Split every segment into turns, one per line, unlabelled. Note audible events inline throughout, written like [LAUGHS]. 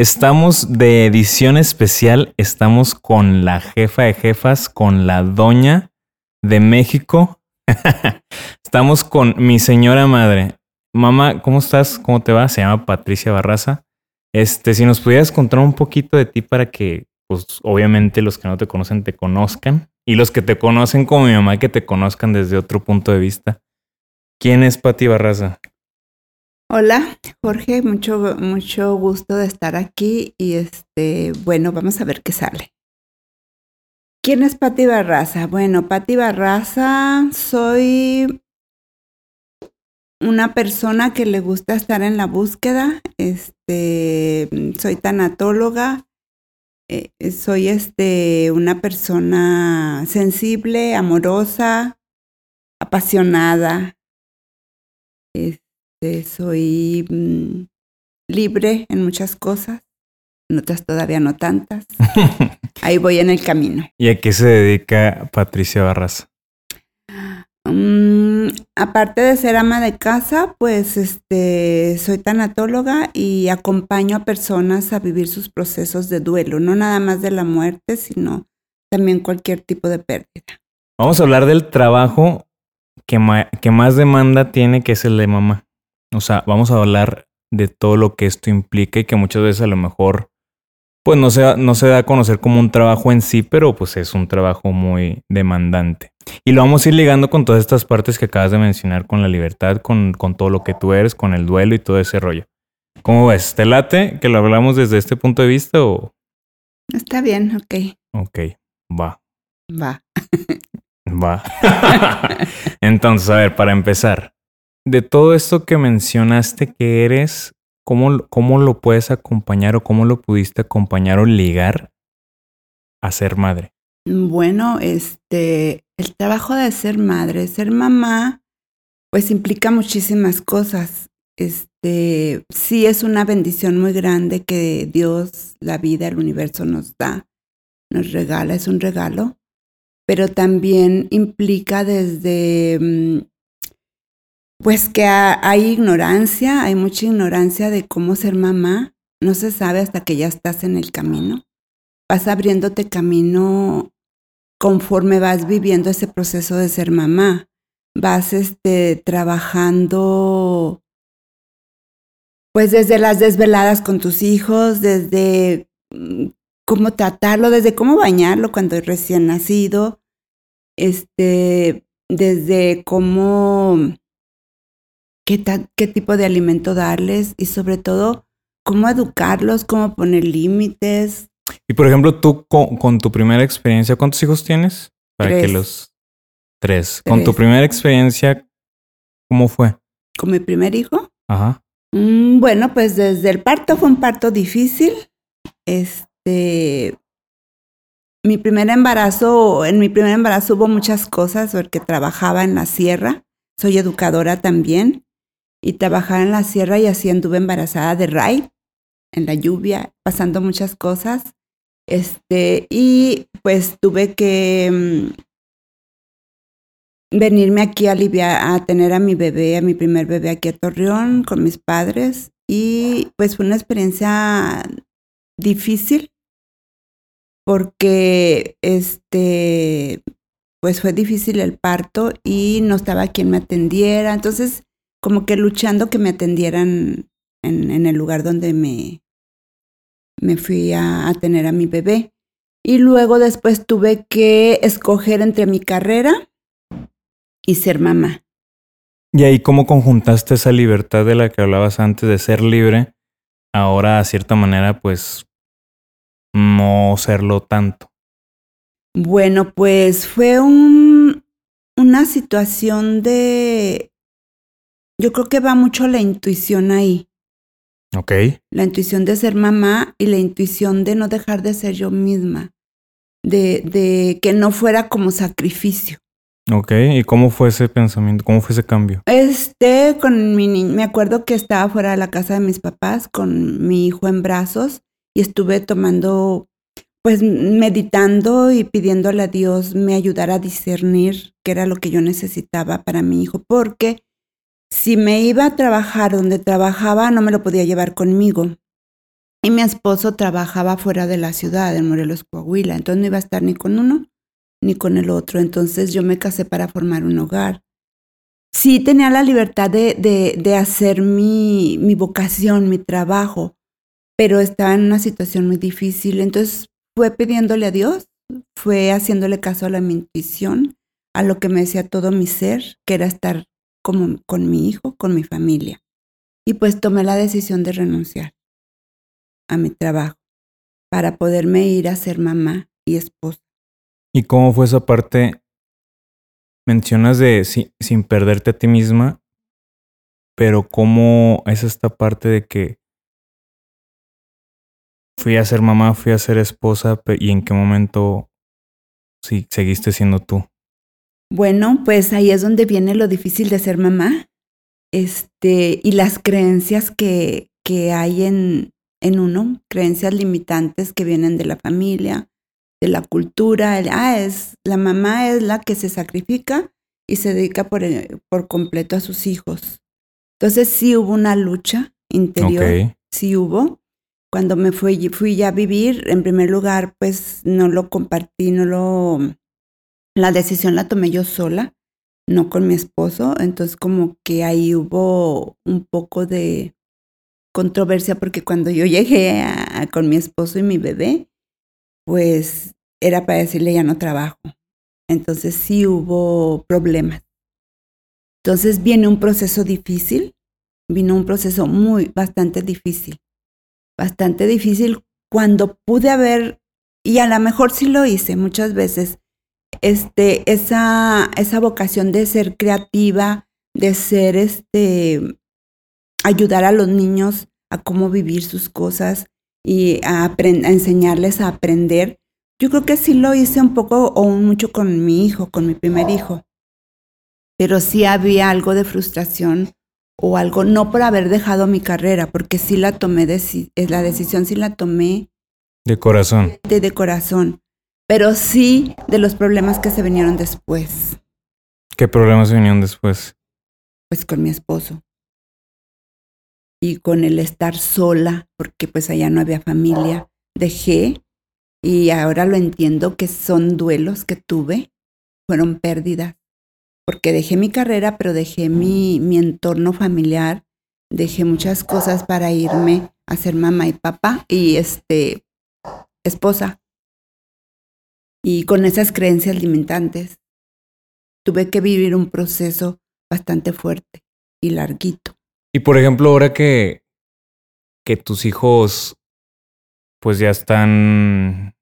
estamos de edición especial. Estamos con la jefa de jefas, con la doña de México. [LAUGHS] estamos con mi señora madre. Mamá, ¿cómo estás? ¿Cómo te va? Se llama Patricia Barraza. Este, si nos pudieras contar un poquito de ti para que, pues, obviamente los que no te conocen te conozcan y los que te conocen como mi mamá que te conozcan desde otro punto de vista. ¿Quién es Pati Barraza?
Hola, Jorge, mucho, mucho gusto de estar aquí y este, bueno, vamos a ver qué sale. ¿Quién es Pati Barraza? Bueno, Pati Barraza, soy una persona que le gusta estar en la búsqueda, este, soy tanatóloga, eh, soy este, una persona sensible, amorosa, apasionada. Este, soy mm, libre en muchas cosas, en otras todavía no tantas. [LAUGHS] Ahí voy en el camino.
¿Y a qué se dedica Patricia Barraza?
Mm, aparte de ser ama de casa, pues este soy tanatóloga y acompaño a personas a vivir sus procesos de duelo, no nada más de la muerte, sino también cualquier tipo de pérdida.
Vamos a hablar del trabajo que, que más demanda tiene, que es el de mamá. O sea, vamos a hablar de todo lo que esto implica y que muchas veces a lo mejor pues no se, no se da a conocer como un trabajo en sí, pero pues es un trabajo muy demandante. Y lo vamos a ir ligando con todas estas partes que acabas de mencionar, con la libertad, con, con todo lo que tú eres, con el duelo y todo ese rollo. ¿Cómo ves? ¿Te late que lo hablamos desde este punto de vista o...?
Está bien, ok.
Ok, va.
Va. [LAUGHS]
va. [LAUGHS] Entonces, a ver, para empezar, de todo esto que mencionaste que eres, ¿cómo, ¿cómo lo puedes acompañar o cómo lo pudiste acompañar o ligar a ser madre?
Bueno, este, el trabajo de ser madre, ser mamá, pues implica muchísimas cosas. Este, sí es una bendición muy grande que Dios, la vida, el universo nos da, nos regala, es un regalo, pero también implica desde mm, pues que hay ignorancia, hay mucha ignorancia de cómo ser mamá. No se sabe hasta que ya estás en el camino. Vas abriéndote camino conforme vas viviendo ese proceso de ser mamá. Vas este, trabajando pues desde las desveladas con tus hijos, desde mm, cómo tratarlo, desde cómo bañarlo cuando es recién nacido, este, desde cómo qué, tipo de alimento darles y sobre todo cómo educarlos, cómo poner límites.
Y por ejemplo, tú con, tu primera experiencia, ¿cuántos hijos tienes? Para que los tres. Con tu primera experiencia, ¿cómo fue?
¿Con mi primer hijo?
Ajá.
Mm, bueno, pues desde el parto fue un parto difícil. Este, mi primer embarazo, en mi primer embarazo hubo muchas cosas porque trabajaba en la sierra, soy educadora también y trabajar en la sierra y así anduve embarazada de Ray, en la lluvia, pasando muchas cosas. Este, y pues tuve que mm, venirme aquí a Libia a tener a mi bebé, a mi primer bebé aquí a Torreón con mis padres. Y pues fue una experiencia difícil porque este pues fue difícil el parto y no estaba quien me atendiera. Entonces, como que luchando que me atendieran en, el lugar donde me, me fui a, tener a mi bebé. Y luego después tuve que escoger entre mi carrera y ser mamá.
¿Y ahí cómo conjuntaste esa libertad de la que hablabas antes de ser libre? Ahora, a cierta manera, pues no serlo tanto.
Bueno, pues fue un, una situación de yo creo que va mucho la intuición ahí.
Ok.
La intuición de ser mamá y la intuición de no dejar de ser yo misma. De, de que no fuera como sacrificio.
Ok. ¿Y cómo fue ese pensamiento? ¿Cómo fue ese cambio?
Este, con mi ni- me acuerdo que estaba fuera de la casa de mis papás con mi hijo en brazos y estuve tomando, pues meditando y pidiéndole a Dios me ayudara a discernir qué era lo que yo necesitaba para mi hijo, porque si me iba a trabajar donde trabajaba no me lo podía llevar conmigo. Y mi esposo trabajaba fuera de la ciudad, en Morelos, Coahuila, entonces no iba a estar ni con uno ni con el otro. Entonces yo me casé para formar un hogar sí tenía la libertad de, de, hacer mi, mi vocación, mi trabajo, pero estaba en una situación muy difícil. Entonces fue pidiéndole a Dios, fue haciéndole caso a la intuición, a lo que me decía todo mi ser, que era estar como, con mi hijo, con mi familia. Y pues tomé la decisión de renunciar a mi trabajo para poderme ir a ser mamá y esposa.
¿Y cómo fue esa parte? Mencionas de si- sin perderte a ti misma, pero ¿cómo es esta parte de que fui a ser mamá, fui a ser esposa y en qué momento sí, seguiste siendo tú?
Bueno, pues ahí es donde viene lo difícil de ser mamá. Este, y las creencias que, que hay en, en uno, creencias limitantes que vienen de la familia, de la cultura. el, ah, es, la mamá es la que se sacrifica y se dedica por, el- por completo a sus hijos. Entonces sí hubo una lucha interior,
Ok.
sí hubo. Cuando me fui, fui ya a vivir, en primer lugar, pues no lo compartí, no lo, la decisión la tomé yo sola, no con mi esposo, entonces como que ahí hubo un poco de controversia porque cuando yo llegué con mi esposo y mi bebé, pues era para decirle ya no trabajo. Entonces sí hubo problemas. Entonces viene un proceso difícil, vino un proceso muy, bastante difícil, bastante difícil cuando pude haber, y a lo mejor sí lo hice muchas veces, este, esa, esa vocación de ser creativa, de ser, este, ayudar a los niños a cómo vivir sus cosas y a, a enseñarles a aprender. Yo creo que sí lo hice un poco o mucho con mi hijo, con mi primer hijo. Pero sí había algo de frustración o algo, no por haber dejado mi carrera, porque sí la tomé, la decisión sí la tomé
De corazón.
de, de corazón, pero sí de los problemas que se vinieron después,
¿Qué problemas vinieron después?
pues con mi esposo. Y con el estar sola, porque pues allá no había familia, dejé, y ahora lo entiendo que son duelos que tuve, fueron pérdidas, porque dejé mi carrera, pero dejé mi, mi entorno familiar, dejé muchas cosas para irme a ser mamá y papá y este esposa. Y con esas creencias limitantes, tuve que vivir un proceso bastante fuerte y larguito.
Y por ejemplo, ahora que, que tus hijos pues ya están,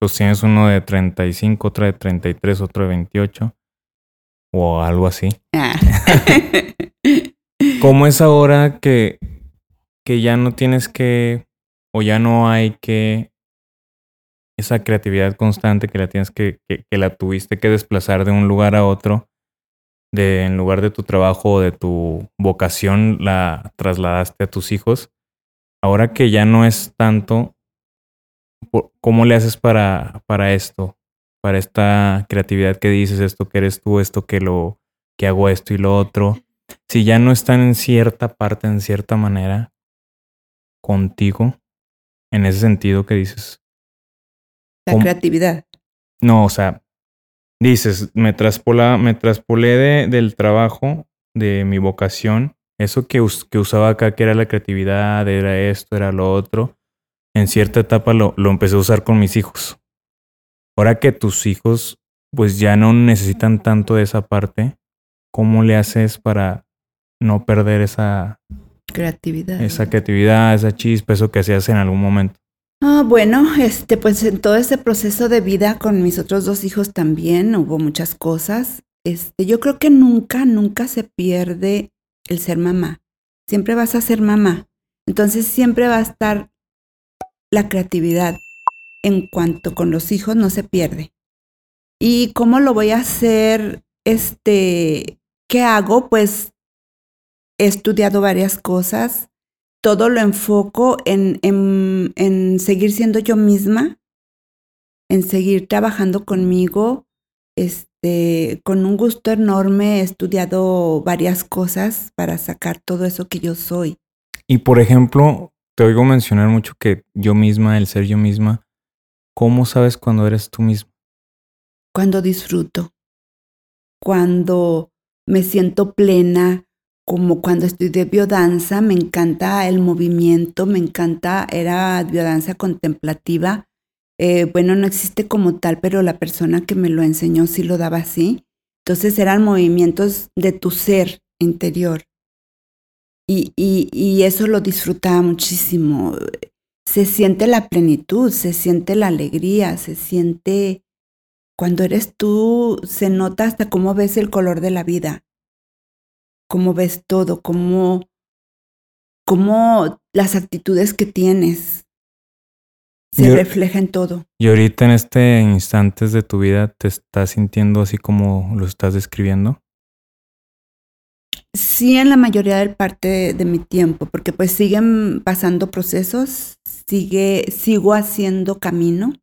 pues tienes uno de 35, otro de 33, otro de 28 o algo así.
Ah. [LAUGHS]
¿Cómo es ahora que, que ya no tienes que, o ya no hay que, esa creatividad constante que la tienes que, que, la tuviste que desplazar de un lugar a otro, de en lugar de tu trabajo o de tu vocación, la trasladaste a tus hijos? Ahora que ya no es tanto, ¿cómo le haces para, para esto? Para esta creatividad que dices, esto que eres tú, esto que lo, que hago esto y lo otro si ya no están en cierta parte, en cierta manera, contigo, en ese sentido que dices,
La creatividad.
no, o sea, dices, me traspola, me traspolé de, del trabajo, de mi vocación, eso que, us- que usaba acá, que era la creatividad, era esto, era lo otro, en cierta etapa lo, lo empecé a usar con mis hijos. Ahora que tus hijos, pues ya no necesitan tanto de esa parte, ¿cómo le haces para no perder esa,
Creatividad.
esa creatividad, esa chispa, eso que hacías en algún momento?
Ah, bueno, este, pues en todo ese proceso de vida con mis otros dos hijos también hubo muchas cosas. Este, yo creo que nunca, nunca se pierde el ser mamá. Siempre vas a ser mamá. Entonces siempre va a estar la creatividad en cuanto con los hijos no se pierde. ¿Y cómo lo voy a hacer? Este, ¿qué hago? Pues he estudiado varias cosas. Todo lo enfoco en, en, en seguir siendo yo misma, en seguir trabajando conmigo. Este, con un gusto enorme he estudiado varias cosas para sacar todo eso que yo soy.
Y por ejemplo, te oigo mencionar mucho que yo misma, el ser yo misma, ¿cómo sabes cuando eres tú misma?
Cuando disfruto, cuando me siento plena, como cuando de biodanza, me encanta el movimiento, me encanta, era biodanza contemplativa. Eh, bueno, no existe como tal, pero la persona que me lo enseñó sí lo daba así. Entonces eran movimientos de tu ser interior. Y, y, eso lo disfrutaba muchísimo. Se siente la plenitud, se siente la alegría, se siente, cuando eres tú, se nota hasta cómo ves el color de la vida, cómo ves todo, cómo, cómo las actitudes que tienes se reflejan en todo.
Y ahorita en este instante de tu vida te estás sintiendo así como lo estás describiendo
sí en la mayoría del parte de, mi tiempo, porque pues siguen pasando procesos, sigue, sigo haciendo camino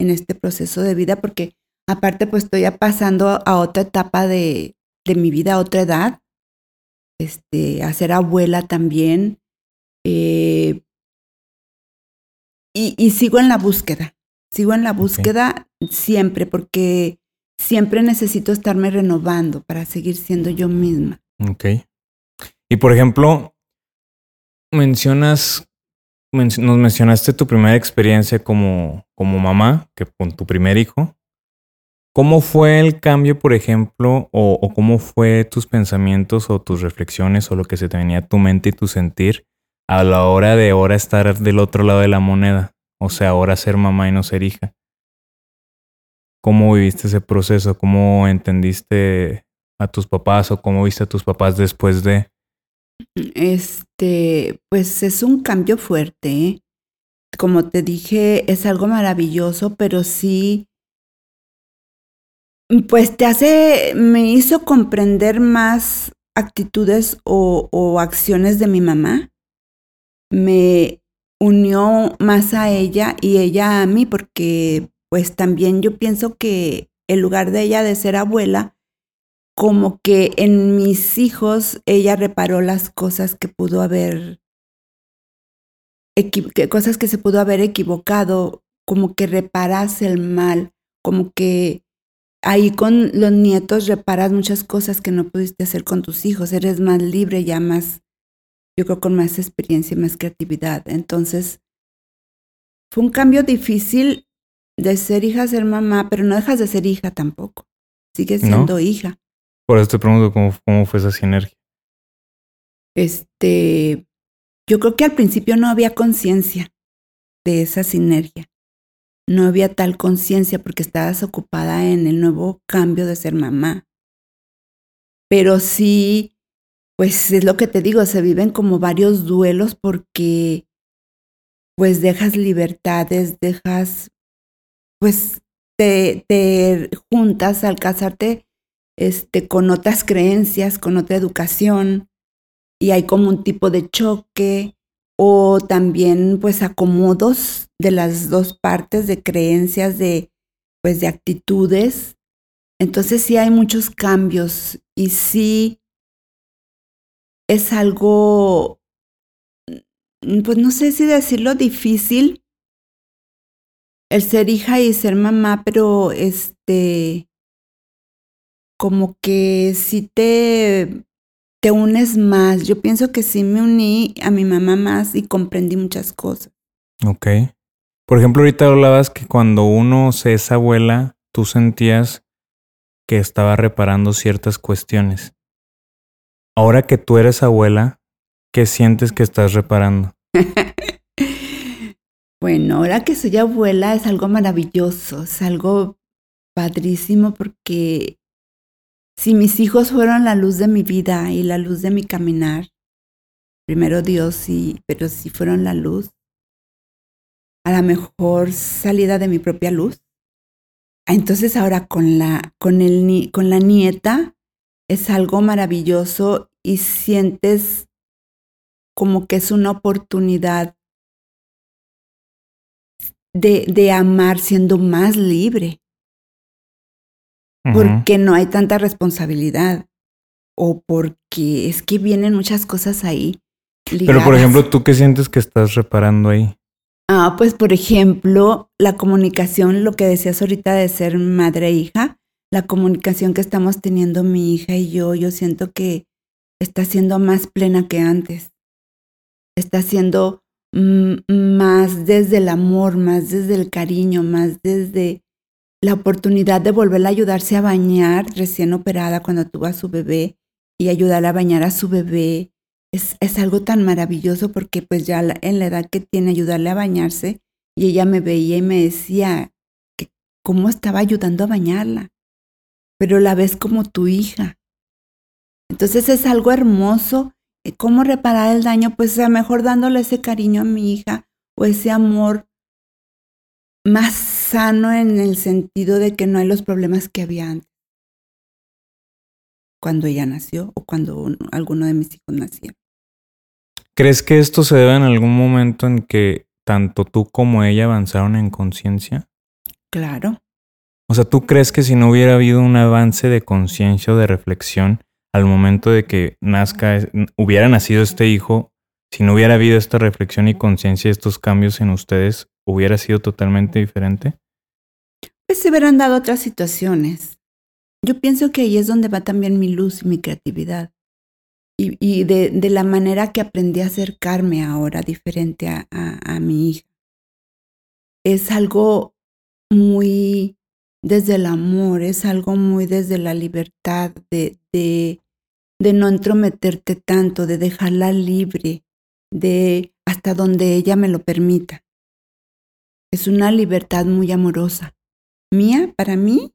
en este proceso de vida, porque aparte pues estoy ya pasando a otra etapa de, de mi vida, a otra edad, este, a ser abuela también, eh, y, y, sigo en la búsqueda, sigo en la búsqueda siempre, porque siempre necesito estarme renovando para seguir siendo yo misma.
Ok. Y por ejemplo, mencionas, nos mencionaste tu primera experiencia como, como mamá, que con tu primer hijo. ¿Cómo fue el cambio, por ejemplo, o, cómo fue tus pensamientos o tus reflexiones o lo que se te venía a tu mente y tu sentir a la hora de ahora estar del otro lado de la moneda? O sea, ahora ser mamá y no ser hija. ¿Cómo viviste ese proceso? ¿Cómo entendiste a tus papás o cómo viste a tus papás después de?
Este, pues es un cambio fuerte. ¿eh? Como te dije, es algo maravilloso, pero sí, pues te hace, me hizo comprender más actitudes o, acciones de mi mamá. Me unió más a ella y ella a mí, porque pues también yo pienso que en lugar de ella de ser abuela, como que en mis hijos ella reparó las cosas que pudo haber, cosas que se pudo haber equivocado, como que reparas el mal, como que ahí con los nietos reparas muchas cosas que no pudiste hacer con tus hijos, eres más libre, ya más, yo creo con más experiencia y más creatividad. Entonces, fue un cambio difícil de ser hija a ser mamá, pero no dejas de ser hija tampoco, sigues siendo hija.
Por eso te pregunto cómo, cómo fue esa sinergia.
Este, yo creo que al principio no había conciencia de esa sinergia. No había tal conciencia porque estabas ocupada en el nuevo cambio de ser mamá. Pero sí, pues es lo que te digo, se viven como varios duelos porque pues dejas libertades, dejas, pues te, te juntas al casarte este, con otras creencias, con otra educación, y hay como un tipo de choque o también pues acomodos de las dos partes de creencias, de pues de actitudes. Entonces sí hay muchos cambios y sí es algo, mm, pues no sé si decirlo difícil, el ser hija y ser mamá, pero este, como que si te, te unes más. Yo pienso que sí me uní a mi mamá más y comprendí muchas cosas.
Ok. Por ejemplo, ahorita hablabas que cuando uno se es abuela, tú sentías que estaba reparando ciertas cuestiones. Ahora que tú eres abuela, ¿qué sientes que estás reparando? [LAUGHS]
bueno, ahora que soy abuela es algo maravilloso, es algo padrísimo porque si mis hijos fueron la luz de mi vida y la luz de mi caminar, primero Dios, y, pero si fueron la luz, a la mejor salida de mi propia luz. Entonces ahora con la, con el, con la nieta es algo maravilloso y sientes como que es una oportunidad de, de amar siendo más libre. Porque no hay tanta responsabilidad. O porque es que vienen muchas cosas ahí.
Pero por ejemplo, ¿tú qué sientes que estás reparando ahí?
Ah, pues por ejemplo, la comunicación, lo que decías ahorita de ser madre e hija, la comunicación que estamos teniendo mi hija y yo, yo siento que está siendo más plena que antes. Está siendo más desde el amor, más desde el cariño, más desde la oportunidad de volverla a ayudarse a bañar recién operada cuando tuvo a su bebé y ayudarla a bañar a su bebé es, es algo tan maravilloso porque pues ya en la edad que tiene ayudarle a bañarse y ella me veía y me decía que cómo estaba ayudando a bañarla, pero la ves como tu hija. Entonces es algo hermoso. Eh, ¿Cómo reparar el daño? Pues a mejor dándole ese cariño a mi hija o ese amor más sano en el sentido de que no hay los problemas que había antes cuando ella nació o cuando alguno de mis hijos nacieron.
¿Crees que esto se debe en algún momento en que tanto tú como ella avanzaron en conciencia?
Claro.
O sea, ¿tú crees que si no hubiera habido un avance de conciencia o de reflexión al momento de que nazca, hubiera nacido este hijo, si no hubiera habido esta reflexión y conciencia, estos cambios en ustedes, hubiera sido totalmente diferente?
Pues se hubieran dado otras situaciones. Yo pienso que ahí es donde va también mi luz y mi creatividad. Y, de, la manera que aprendí a acercarme ahora diferente a, mi hija. Es algo muy desde el amor, es algo muy desde la libertad, de, de, no entrometerte tanto, de dejarla libre, de hasta donde ella me lo permita. Es una libertad muy amorosa. Mía, para mí,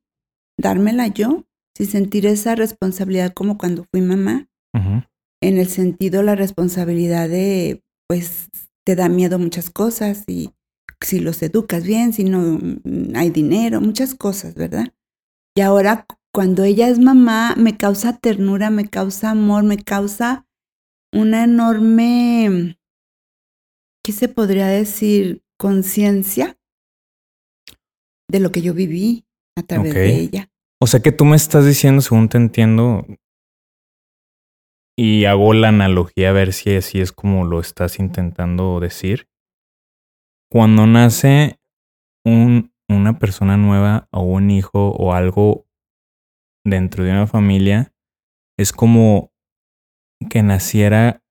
dármela yo, sin sentir esa responsabilidad como cuando fui mamá, en el sentido la responsabilidad de, pues, te da miedo muchas cosas y si los educas bien, si no mm, hay dinero, muchas cosas, ¿verdad? Y ahora cuando ella es mamá, me causa ternura, me causa amor, me causa una enorme, ¿qué se podría decir? Conciencia de lo que yo viví a través de ella.
O sea que tú me estás diciendo, según te entiendo, y hago la analogía a ver si así es como lo estás intentando decir. Cuando nace un, una persona nueva o un hijo o algo dentro de una familia, es como que naciera,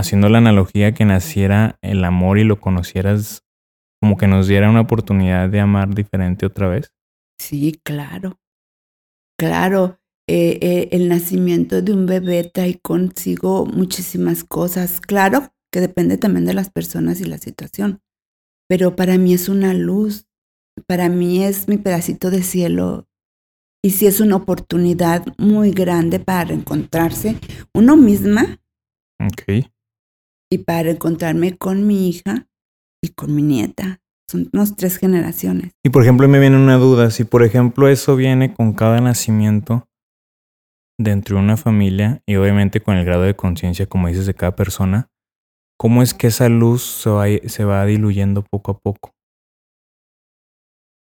haciendo la analogía, que naciera el amor y lo conocieras como que nos diera una oportunidad de amar diferente otra vez?
Sí, claro. Claro, eh, eh, el nacimiento de un bebé trae consigo muchísimas cosas. Claro que depende también de las personas y la situación, pero para mí es una luz, para mí es mi pedacito de cielo y sí es una oportunidad muy grande para encontrarse uno misma.
Ok.
Y para encontrarme con mi hija y con mi nieta. Son unas tres generaciones.
Y por ejemplo, me viene una duda. Si por ejemplo eso viene con cada nacimiento dentro de una familia y obviamente con el grado de conciencia, como dices, de cada persona, ¿cómo es que esa luz se va, se va diluyendo poco a poco?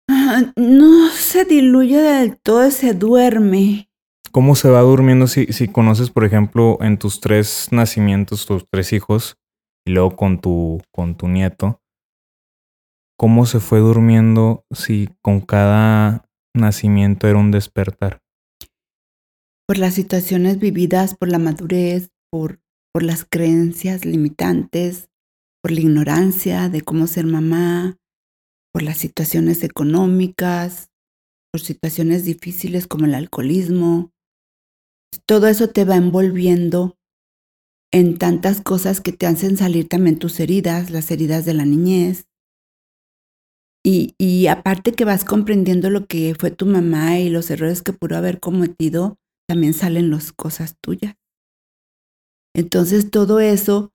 Ah, no se diluye del todo, se duerme.
¿Cómo se va durmiendo si, si conoces, por ejemplo, en tus tres nacimientos, tus tres hijos, y luego con tu, con tu nieto, cómo se fue durmiendo si con cada nacimiento era un despertar?
Por las situaciones vividas, por la madurez, por, por las creencias limitantes, por la ignorancia de cómo ser mamá, por las situaciones económicas, por situaciones difíciles como el alcoholismo. Todo eso te va envolviendo en tantas cosas que te hacen salir también tus heridas, las heridas de la niñez. Y, aparte que vas comprendiendo lo que fue tu mamá y los errores que pudo haber cometido, también salen las cosas tuyas. Entonces todo eso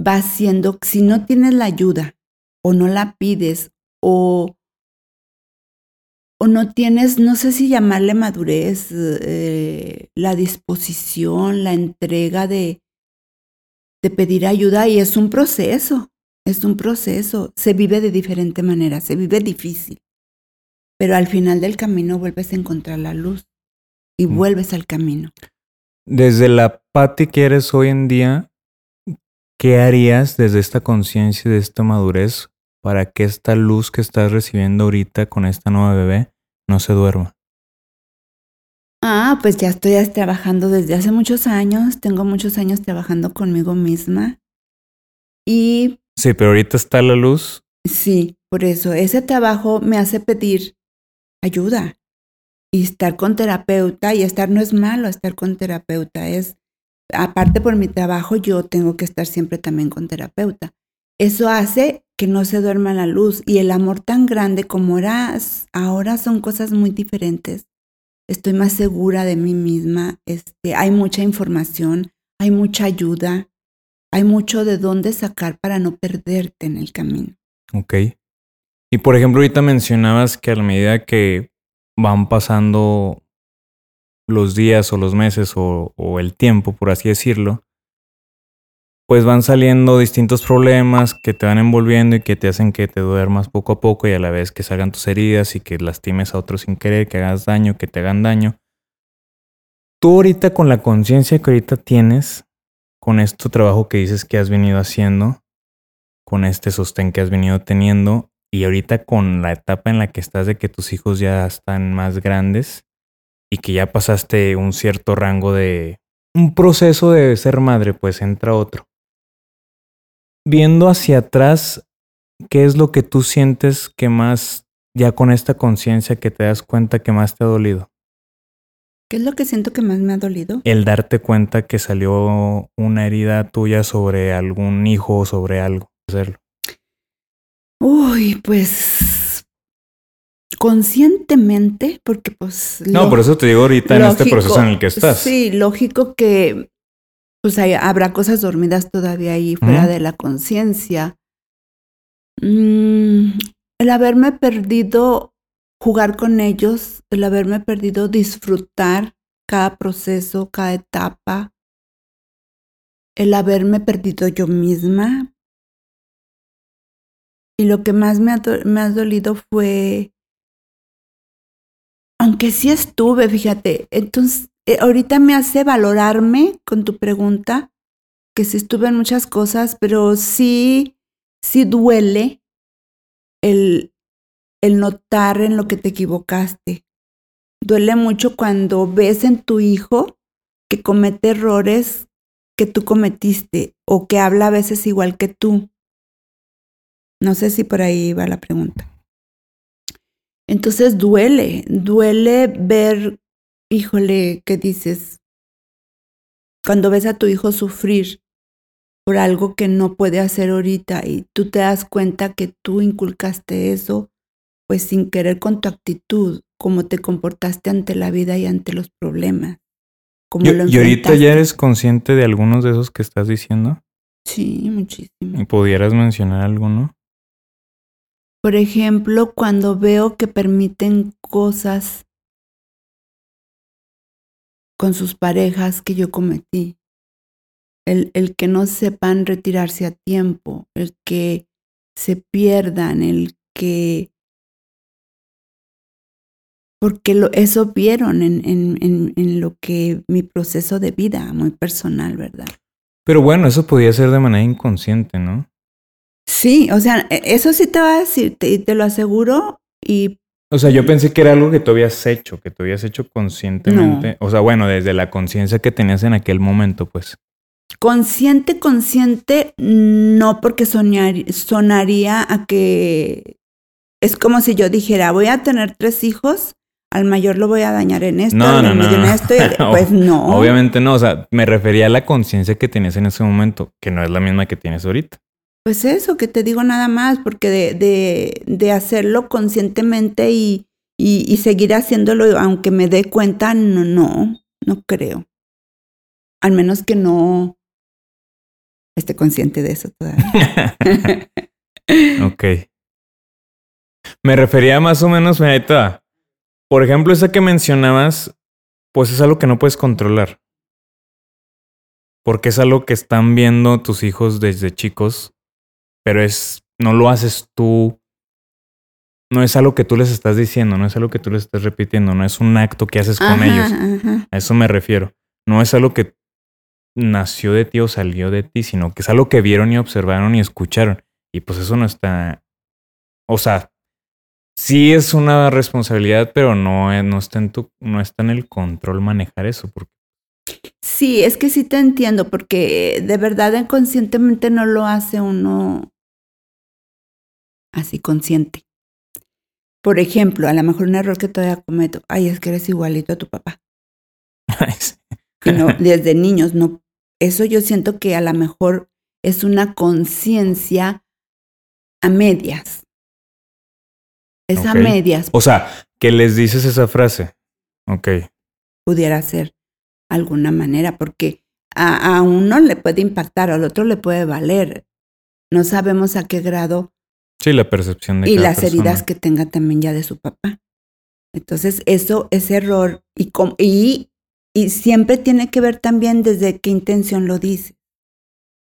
va haciendo, si no tienes la ayuda o no la pides o, o no tienes, no sé si llamarle madurez, eh, la disposición, la entrega de, de pedir ayuda y es un proceso, es un proceso, se vive de diferente manera, se vive difícil, pero al final del camino vuelves a encontrar la luz y
Mm.
vuelves al camino.
Desde la Patti que eres hoy en día, ¿qué harías desde esta conciencia y de esta madurez para que esta luz que estás recibiendo ahorita con esta nueva bebé no se duerma?
Ah, pues ya estoy trabajando desde hace muchos años, tengo muchos años trabajando conmigo misma y
Sí, pero ahorita está la luz.
sí, por eso ese trabajo me hace pedir ayuda y estar con terapeuta y estar no es malo, estar con terapeuta es, aparte por mi trabajo yo tengo que estar siempre también con terapeuta. Eso hace que no se duerma la luz y el amor tan grande como era, ahora son cosas muy diferentes estoy más segura de mí misma, este, hay mucha información, hay mucha ayuda, hay mucho de dónde sacar para no perderte en el camino.
Ok. Y por ejemplo, ahorita mencionabas que a la medida que van pasando los días o los meses o, o el tiempo, por así decirlo, pues van saliendo distintos problemas que te van envolviendo y que te hacen que te duermas poco a poco y a la vez que salgan tus heridas y que lastimes a otros sin querer, que hagas daño, que te hagan daño. Tú ahorita con la conciencia que ahorita tienes, con este trabajo que dices que has venido haciendo, con este sostén que has venido teniendo y ahorita con la etapa en la que estás de que tus hijos ya están más grandes y que ya pasaste un cierto rango de un proceso de ser madre, pues entra otro viendo hacia atrás, ¿qué es lo que tú sientes que más, ya con esta conciencia que te das cuenta que más te ha dolido?
¿Qué es lo que siento que más me ha dolido?
El darte cuenta que salió una herida tuya sobre algún hijo o sobre algo. Hacerlo.
Uy, pues conscientemente, porque pues...
No, por eso te digo ahorita en este proceso en el que estás.
Sí, lógico que pues hay- habrá cosas dormidas todavía ahí fuera de la conciencia. Mm, el haberme perdido jugar con ellos, el haberme perdido disfrutar cada proceso, cada etapa, el haberme perdido yo misma. Y lo que más me ha, me ha dolido fue, aunque sí estuve, fíjate, entonces eh, ahorita me hace valorarme con tu pregunta, que sí estuve en muchas cosas, pero sí, sí duele el, el notar en lo que te equivocaste. Duele mucho cuando ves en tu hijo que comete errores que tú cometiste o que habla a veces igual que tú. No sé si por ahí va la pregunta. Entonces duele, duele ver, híjole, ¿qué dices? Cuando ves a tu hijo sufrir por algo que no puede hacer ahorita y tú te das cuenta que tú inculcaste eso, pues sin querer con tu actitud, como te comportaste ante la vida y ante los problemas. Como
Y,
lo
y ahorita ya eres consciente de algunos de esos que estás diciendo.
Sí, muchísimo.
¿Y pudieras mencionar alguno?
Por ejemplo, cuando veo que permiten cosas con sus parejas que yo cometí. El, el que no sepan retirarse a tiempo, el que se pierdan, el que... Porque lo, eso vieron en, en, en, en lo que mi proceso de vida, muy personal, ¿verdad?
Pero bueno, eso podía ser de manera inconsciente, ¿no?
Sí, o sea, e- eso sí te va a decir, te, te lo aseguro, y
O sea, yo pensé que era algo que tú habías hecho, que tú habías hecho conscientemente. O sea, bueno, desde la conciencia que tenías en aquel momento, pues.
Consciente, consciente, no porque soñar, sonaría a que es como si yo dijera, voy a tener tres hijos, al mayor lo voy a dañar en esto,
No, no, no.
en esto, y- [LAUGHS] pues no.
Obviamente no, o sea, me refería a la conciencia que tenías en ese momento, que no es la misma que tienes ahorita.
Pues eso, que te digo nada más, porque de, de, de hacerlo conscientemente y, y, seguir haciéndolo, aunque me dé cuenta, no, no, no creo. Al menos que no, esté consciente de eso todavía.
ok. Me refería más o menos, ahí Por ejemplo, esa que mencionabas, pues es algo que no puedes controlar. Porque es algo que están viendo tus hijos desde chicos, pero es, no lo haces tú. No es algo que tú les estás diciendo, no es algo que tú les estás repitiendo, no es un acto que haces con ellos. A eso me refiero. No es algo que nació de ti o salió de ti, sino que es algo que vieron y observaron y escucharon. Y pues eso no está. O sea, sí es una responsabilidad, pero no, no, está, en tu, no está en el control manejar eso. Porque
Sí, es que sí te entiendo, porque de verdad inconscientemente no lo hace uno así consciente. Por ejemplo, a lo mejor un error que todavía cometo, ay, es que eres igualito a tu papá. no, [LAUGHS] desde niños, no. Eso yo siento que a lo mejor es una conciencia a medias. Es a medias.
O sea, que les dices esa frase. Ok.
Pudiera ser alguna manera, porque a, uno le puede impactar, al otro le puede valer. No sabemos a qué grado.
Sí, la percepción de
Y las heridas que tenga también ya de su papá. Entonces, eso es error y, y, y siempre tiene que ver también desde qué intención lo dice.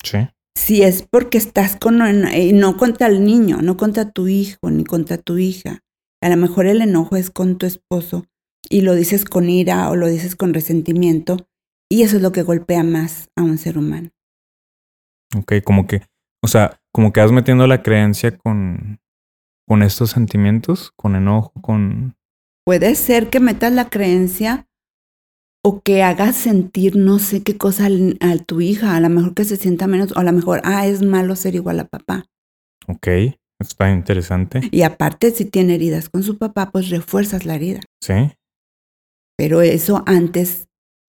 Sí.
Si es porque estás con, no contra el niño, no contra tu hijo ni contra tu hija. A lo mejor el enojo es con tu esposo y lo dices con ira o lo dices con resentimiento y eso es lo que golpea más a un ser humano.
Ok, como que, o sea, como que vas metiendo la creencia con, con estos sentimientos, con enojo, con...
Puede ser que metas la creencia o que hagas sentir no sé qué cosa a tu hija, a lo mejor que se sienta menos, o a lo mejor, ah, es malo ser igual a papá.
Ok, está interesante.
Y aparte, si tiene heridas con su papá, pues refuerzas la herida.
Sí.
Pero eso antes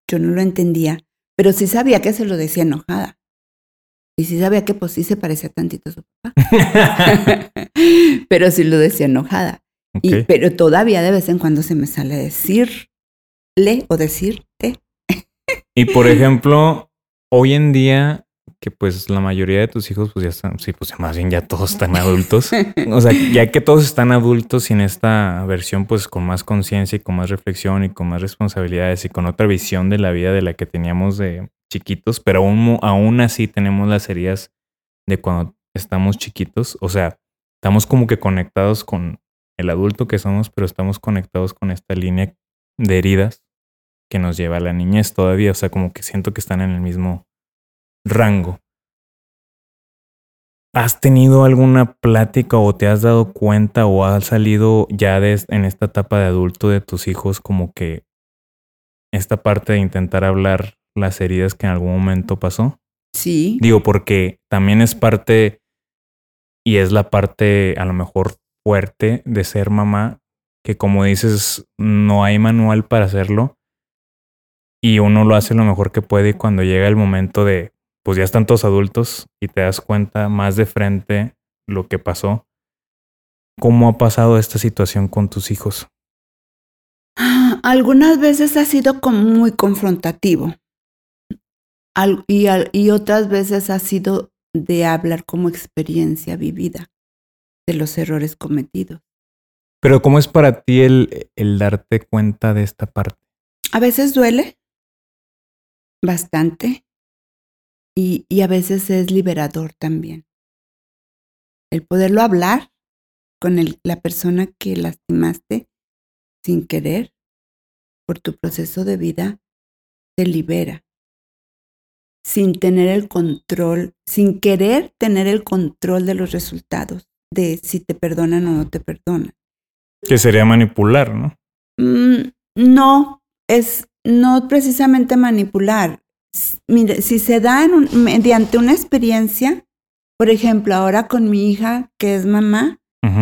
yo no lo entendía, pero sí sabía que se lo decía enojada. Y sí sabía que pues sí se parecía tantito a su papá. [LAUGHS] [LAUGHS] pero sí lo decía enojada. Y, pero todavía de vez en cuando se me sale decirle o decirte.
y por ejemplo, hoy en día que pues la mayoría de tus hijos pues ya están, sí, pues más bien ya todos están [LAUGHS] adultos. o sea, ya que todos están adultos y en esta versión pues con más conciencia y con más reflexión y con más responsabilidades y con otra visión de la vida de la que teníamos de chiquitos, pero aún, aún así tenemos las heridas de cuando estamos chiquitos. O sea, estamos como que conectados con el adulto que somos, pero estamos conectados con esta línea de heridas que nos lleva a la niñez todavía. O sea, como que siento que están en el mismo rango. ¿Has tenido alguna plática o te has dado cuenta o has salido ya en esta etapa de adulto de tus hijos como que esta parte de intentar hablar las heridas que en algún momento pasó?
Sí.
Digo, porque también es parte y es la parte a lo mejor fuerte de ser mamá, que como dices, no hay manual para hacerlo y uno lo hace lo mejor que puede y cuando llega el momento de pues ya están todos adultos y te das cuenta más de frente lo que pasó. ¿Cómo ha pasado esta situación con tus hijos?
Algunas veces ha sido como muy confrontativo y, y otras veces ha sido de hablar como experiencia vivida de los errores cometidos.
Pero ¿cómo es para ti el, el darte cuenta de esta parte?
A veces duele bastante y, a veces es liberador también. El poderlo hablar con la persona que lastimaste sin querer por tu proceso de vida te libera. Sin tener el control, sin querer tener el control de los resultados, de si te perdonan o no te perdonan.
Que sería manipular, ¿no?
Mm, no, es no precisamente manipular, mire, si se da mediante una experiencia, por ejemplo, ahora con mi hija, que es mamá,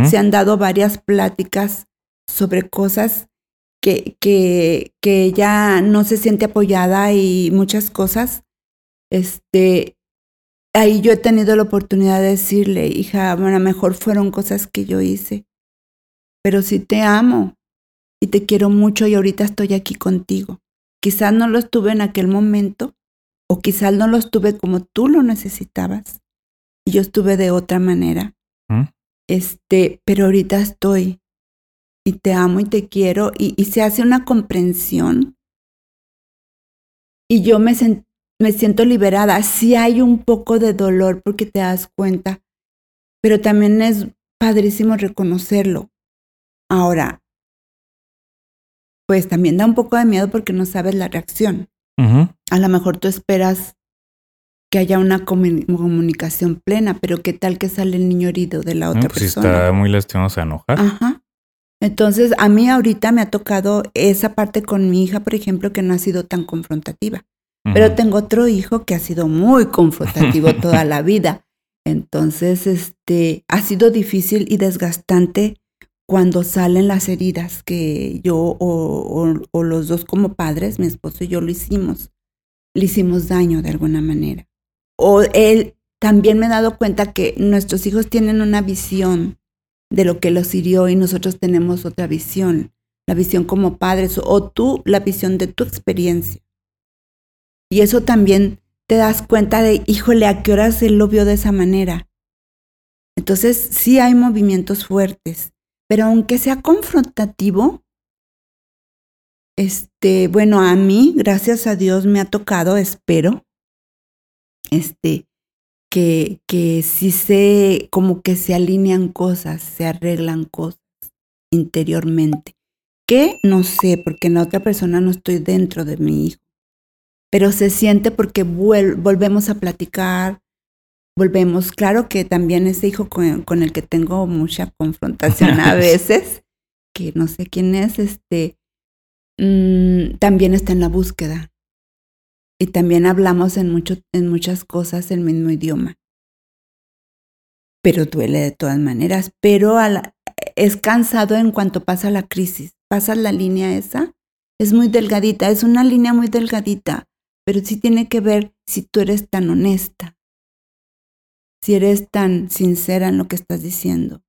se han dado varias pláticas sobre cosas que, que, que ella no se siente apoyada y muchas cosas. Este, ahí yo he tenido la oportunidad de decirle, hija, bueno, a lo mejor fueron cosas que yo hice, pero sí te amo y te quiero mucho y ahorita estoy aquí contigo. Quizás no lo estuve en aquel momento, o quizás no los tuve como tú lo necesitabas y yo estuve de otra manera.
¿Mm?
Este, pero ahorita estoy y te amo y te quiero y, y se hace una comprensión y yo me, me siento liberada. Sí hay un poco de dolor porque te das cuenta, pero también es padrísimo reconocerlo. Ahora, pues también da un poco de miedo porque no sabes la reacción. A lo mejor tú esperas que haya una comu- comunicación plena, pero ¿qué tal que sale el niño herido de la
No,
otra
pues si
persona?
está muy lastimado se va a enojar.
Ajá. Entonces, a mí ahorita me ha tocado esa parte con mi hija, por ejemplo, que no ha sido tan confrontativa. Pero tengo otro hijo que ha sido muy confrontativo toda [LAUGHS] la vida. Entonces, este, ha sido difícil y desgastante cuando salen las heridas que yo o, los dos como padres, mi esposo y yo lo hicimos. Le hicimos daño de alguna manera. O él también me he dado cuenta que nuestros hijos tienen una visión de lo que los hirió y nosotros tenemos otra visión, la visión como padres o tú la visión de tu experiencia. Y eso también te das cuenta de, híjole, ¿a qué horas él lo vio de esa manera? Entonces, sí hay movimientos fuertes, pero aunque sea confrontativo, este, bueno, a mí, gracias a Dios, me ha tocado, espero, este, que, que sí se, como que se alinean cosas, se arreglan cosas interiormente. Que no sé, porque en la otra persona no estoy dentro de mi hijo pero se siente porque vuel- volvemos a platicar, volvemos, claro que también ese hijo con, con el que tengo mucha confrontación a [LAUGHS] veces, que no sé quién es, este, mm, también está en la búsqueda. Y también hablamos en, mucho, en muchas cosas el mismo idioma. Pero duele de todas maneras, pero a la- es cansado en cuanto pasa la crisis. Pasas la línea esa, es muy delgadita, es una línea muy delgadita pero sí tiene que ver si tú eres tan honesta, si eres tan sincera en lo que estás diciendo,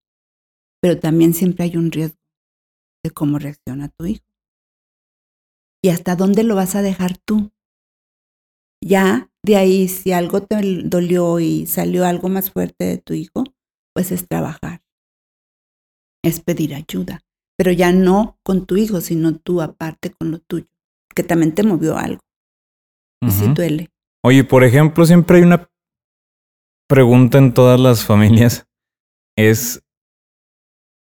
pero también siempre hay un riesgo de cómo reacciona tu hijo. Y hasta dónde lo vas a dejar tú. Ya de ahí, si algo te dolió y salió algo más fuerte de tu hijo, pues es trabajar, es pedir ayuda, pero ya no con tu hijo, sino tú aparte con lo tuyo, que también te movió algo. Y
Ujú.
duele.
Oye, por ejemplo, siempre hay una pregunta en todas las familias. Es,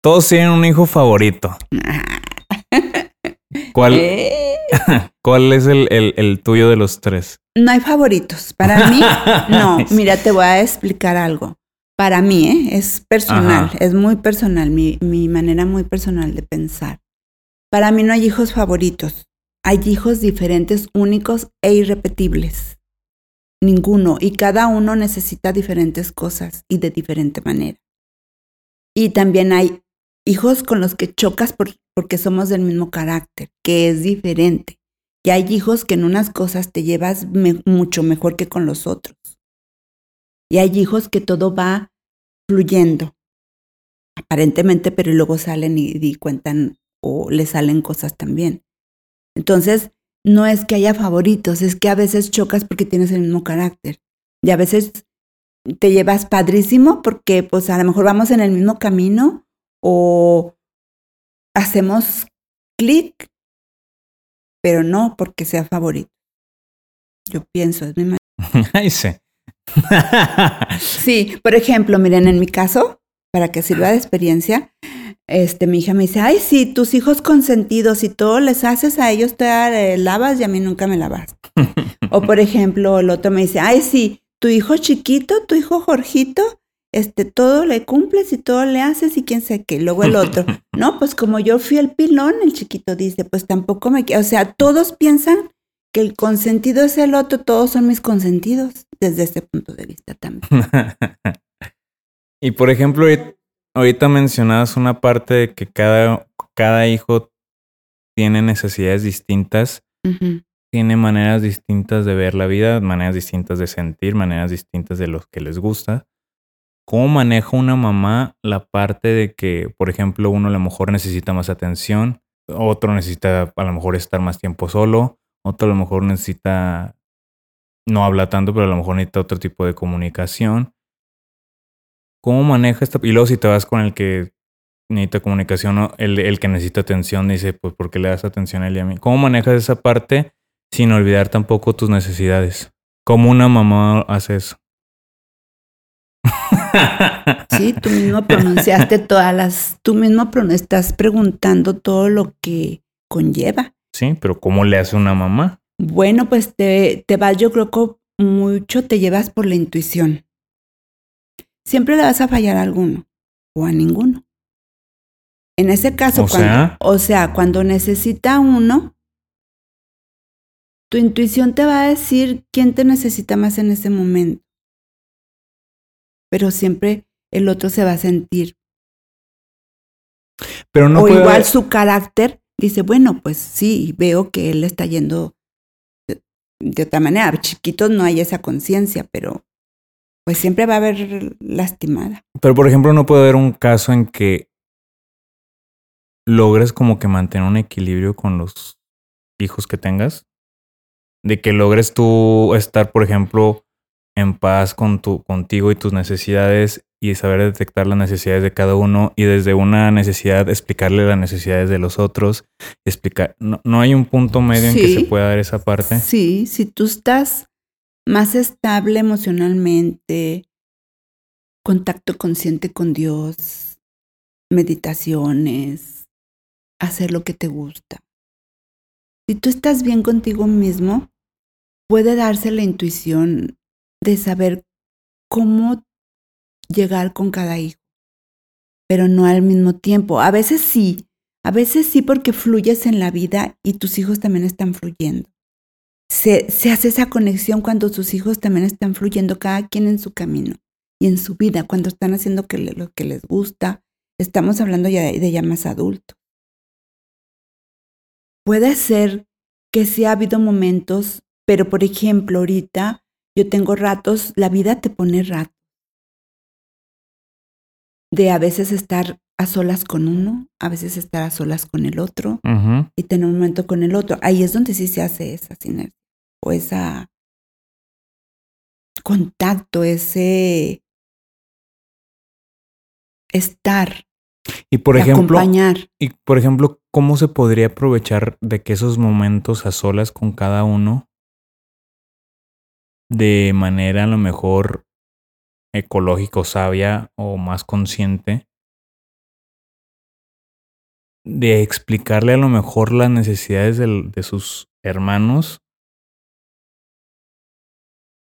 todos tienen un hijo favorito. [LAUGHS] ¿Cuál,
Eh, [LAUGHS]
cuál es el, el- el tuyo de los tres?
No hay favoritos. Para mí, [LAUGHS] no. Mira, te voy a explicar algo. Para mí, ¿eh? es personal,
Ajá.
es muy personal, mi, mi manera muy personal de pensar. Para mí no hay hijos favoritos. Hay hijos diferentes, únicos e irrepetibles. Ninguno. Y cada uno necesita diferentes cosas y de diferente manera. Y también hay hijos con los que chocas por- porque somos del mismo carácter, que es diferente. Y hay hijos que en unas cosas te llevas mucho mejor que con los otros. Y hay hijos que todo va fluyendo, aparentemente, pero luego salen y, y cuentan o le salen cosas también. Entonces, no es que haya favoritos, es que a veces chocas porque tienes el mismo carácter. Y a veces te llevas padrísimo porque pues a lo mejor vamos en el mismo camino o hacemos clic, pero no porque sea favorito. Yo pienso, es mi manera. [LAUGHS]
Sí.
Sí, por ejemplo, miren, en mi caso, para que sirva de [LAUGHS] experiencia, este, mi hija me dice, ay, sí, tus hijos consentidos, si todo les haces a ellos, te eh, lavas y a mí nunca me lavas. [LAUGHS] O por ejemplo, el otro me dice, ay, sí, tu hijo chiquito, tu hijo Jorgito, este, todo le cumples y todo le haces y quién sé qué. Luego el otro, [LAUGHS] no, pues como yo fui el pilón, el chiquito dice, pues tampoco me... qui-". O sea, todos piensan que el consentido es el otro, todos son mis consentidos, desde ese punto de vista también. [LAUGHS]
y por ejemplo, ahorita- mencionabas una parte de que cada, cada hijo tiene necesidades distintas, tiene maneras distintas de ver la vida, maneras distintas de sentir, maneras distintas de los que les gusta. ¿Cómo maneja una mamá la parte de que, por ejemplo, uno a lo mejor necesita más atención, otro necesita a lo mejor estar más tiempo solo, otro a lo mejor necesita no habla tanto, pero a lo mejor necesita otro tipo de comunicación. ¿Cómo maneja esta? Y luego si te vas con el que necesita comunicación, el, el que necesita atención, dice, pues, ¿por qué le das atención a él y a mí? ¿Cómo manejas esa parte sin olvidar tampoco tus necesidades? ¿Cómo una mamá hace eso?
Sí, tú mismo pronunciaste todas las, tú mismo estás preguntando todo lo que conlleva.
Sí, pero ¿cómo le hace una mamá?
Bueno, pues te, te vas, yo creo que mucho te llevas por la intuición. Siempre le vas a fallar a alguno o a ninguno. En ese caso,
O
cuando,
sea.
o sea, cuando necesita uno, tu intuición te va a decir quién te necesita más en ese momento. Pero siempre el otro se va a sentir.
Pero no
o
puede
igual su carácter dice, bueno, pues sí, veo que él está yendo de, de otra manera. Chiquitos no hay esa conciencia, pero pues siempre va a haber lastimada.
Pero por ejemplo, no puede haber un caso en que logres como que mantener un equilibrio con los hijos que tengas. De que logres tú estar, por ejemplo, en paz con tu, contigo y tus necesidades y saber detectar las necesidades de cada uno y desde una necesidad explicarle las necesidades de los otros. Explicar, no, no hay un punto medio en que se pueda dar esa parte.
Sí, si tú estás más estable emocionalmente, contacto consciente con Dios, meditaciones, hacer lo que te gusta. Si tú estás bien contigo mismo, puede darse la intuición de saber cómo llegar con cada hijo, pero no al mismo tiempo. A veces sí, a veces sí porque fluyes en la vida y tus hijos también están fluyendo se, hace esa conexión cuando sus hijos también están fluyendo, cada quien en su camino y en su vida, cuando están haciendo lo que les gusta. Estamos hablando ya de, ya más adultos. Puede ser que sí ha habido momentos, pero por ejemplo, ahorita yo tengo ratos, la vida te pone ratos. De a veces estar a solas con uno, a veces estar a solas con el otro y tener un momento con el otro. Ahí es donde sí se hace esa sinergia o esa contacto, ese estar,
Y por ejemplo,
acompañar.
Y por ejemplo, ¿cómo se podría aprovechar de que esos momentos a solas con cada uno de manera a lo mejor ecológico, sabia o más consciente? De explicarle a lo mejor las necesidades del- de sus hermanos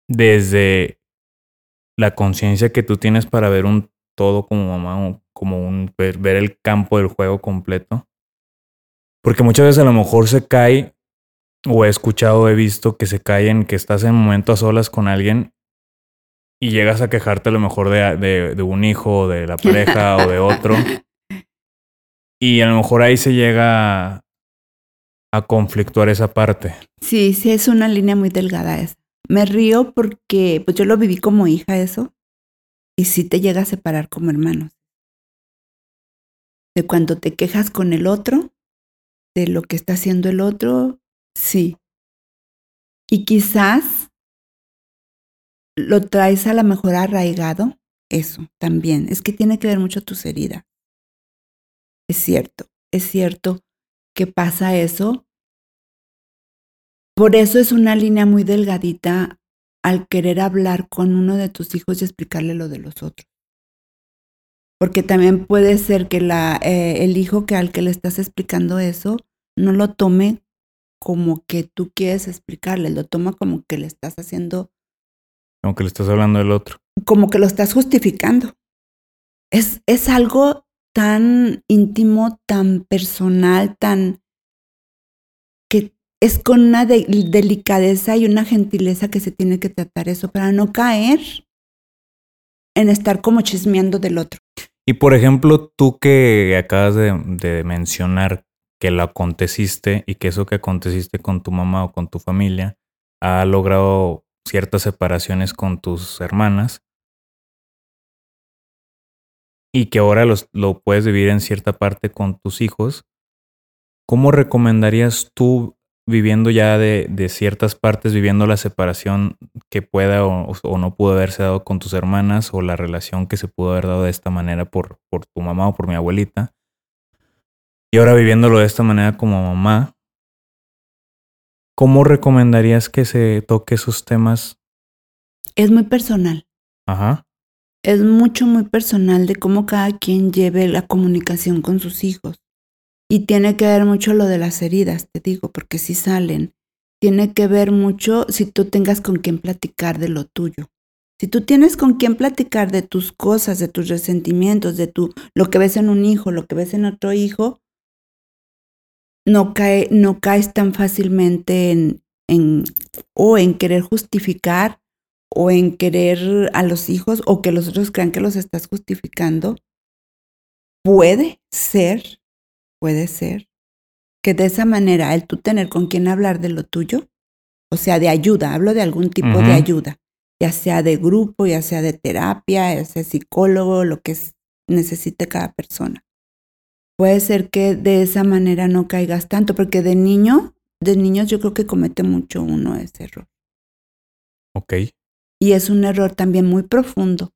desde la conciencia que tú tienes para ver un todo como mamá, o como un ver, ver el campo del juego completo. Porque muchas veces a lo mejor se cae, o he escuchado, he visto que se cae en que estás en un momento a solas con alguien y llegas a quejarte a lo mejor de, de, de un hijo, o de la [LAUGHS] pareja o de otro. Y a lo mejor ahí se llega a, conflictuar esa parte.
Sí, sí, es una línea muy delgada esa. Me río porque pues yo lo viví como hija eso y sí te llega a separar como hermanos. De cuando te quejas con el otro, de lo que está haciendo el otro, sí. Y quizás lo traes a lo mejor arraigado, eso también. Es que tiene que ver mucho tus heridas. Es cierto, es cierto que pasa eso. Por eso es una línea muy delgadita al querer hablar con uno de tus hijos y explicarle lo de los otros. Porque también puede ser que la, eh, el hijo que al que le estás explicando eso no lo tome como que tú quieres explicarle, lo toma como que le estás haciendo,
Como que le estás hablando del otro.
como que lo estás justificando. Es, es algo tan íntimo, tan personal, tan que es con una de- delicadeza y una gentileza que se tiene que tratar eso para no caer en estar como chismeando del otro.
Y por ejemplo, tú que acabas de mencionar que lo aconteciste y que eso que aconteciste con tu mamá o con tu familia ha logrado ciertas separaciones con tus hermanas y que ahora los, lo puedes vivir en cierta parte con tus hijos, ¿cómo recomendarías tú viviendo ya de, de ciertas partes, viviendo la separación que pueda o, o, no pudo haberse dado con tus hermanas o la relación que se pudo haber dado de esta manera por, por tu mamá o por mi abuelita. Y ahora viviéndolo de esta manera como mamá, ¿cómo recomendarías que se toque esos temas?
Es muy personal.
Ajá.
Es mucho, muy personal de cómo cada quien lleve la comunicación con sus hijos. Y tiene que ver mucho lo de las heridas, te digo, porque si salen. Tiene que ver mucho si tú tengas con quién platicar de lo tuyo. Si tú tienes con quién platicar de tus cosas, de tus resentimientos, de tu, lo que ves en un hijo, lo que ves en otro hijo, no, cae, no caes tan fácilmente en, en, o en querer justificar o en querer a los hijos o que los otros crean que los estás justificando. Puede ser puede ser que de esa manera el tú tener con quien hablar de lo tuyo, o sea, de ayuda, hablo de algún tipo de ayuda, ya sea de grupo, ya sea de terapia, ya sea psicólogo, lo que necesite cada persona. Puede ser que de esa manera no caigas tanto, porque de niño, de niños yo creo que comete mucho uno ese error.
Ok.
Y es un error también muy profundo.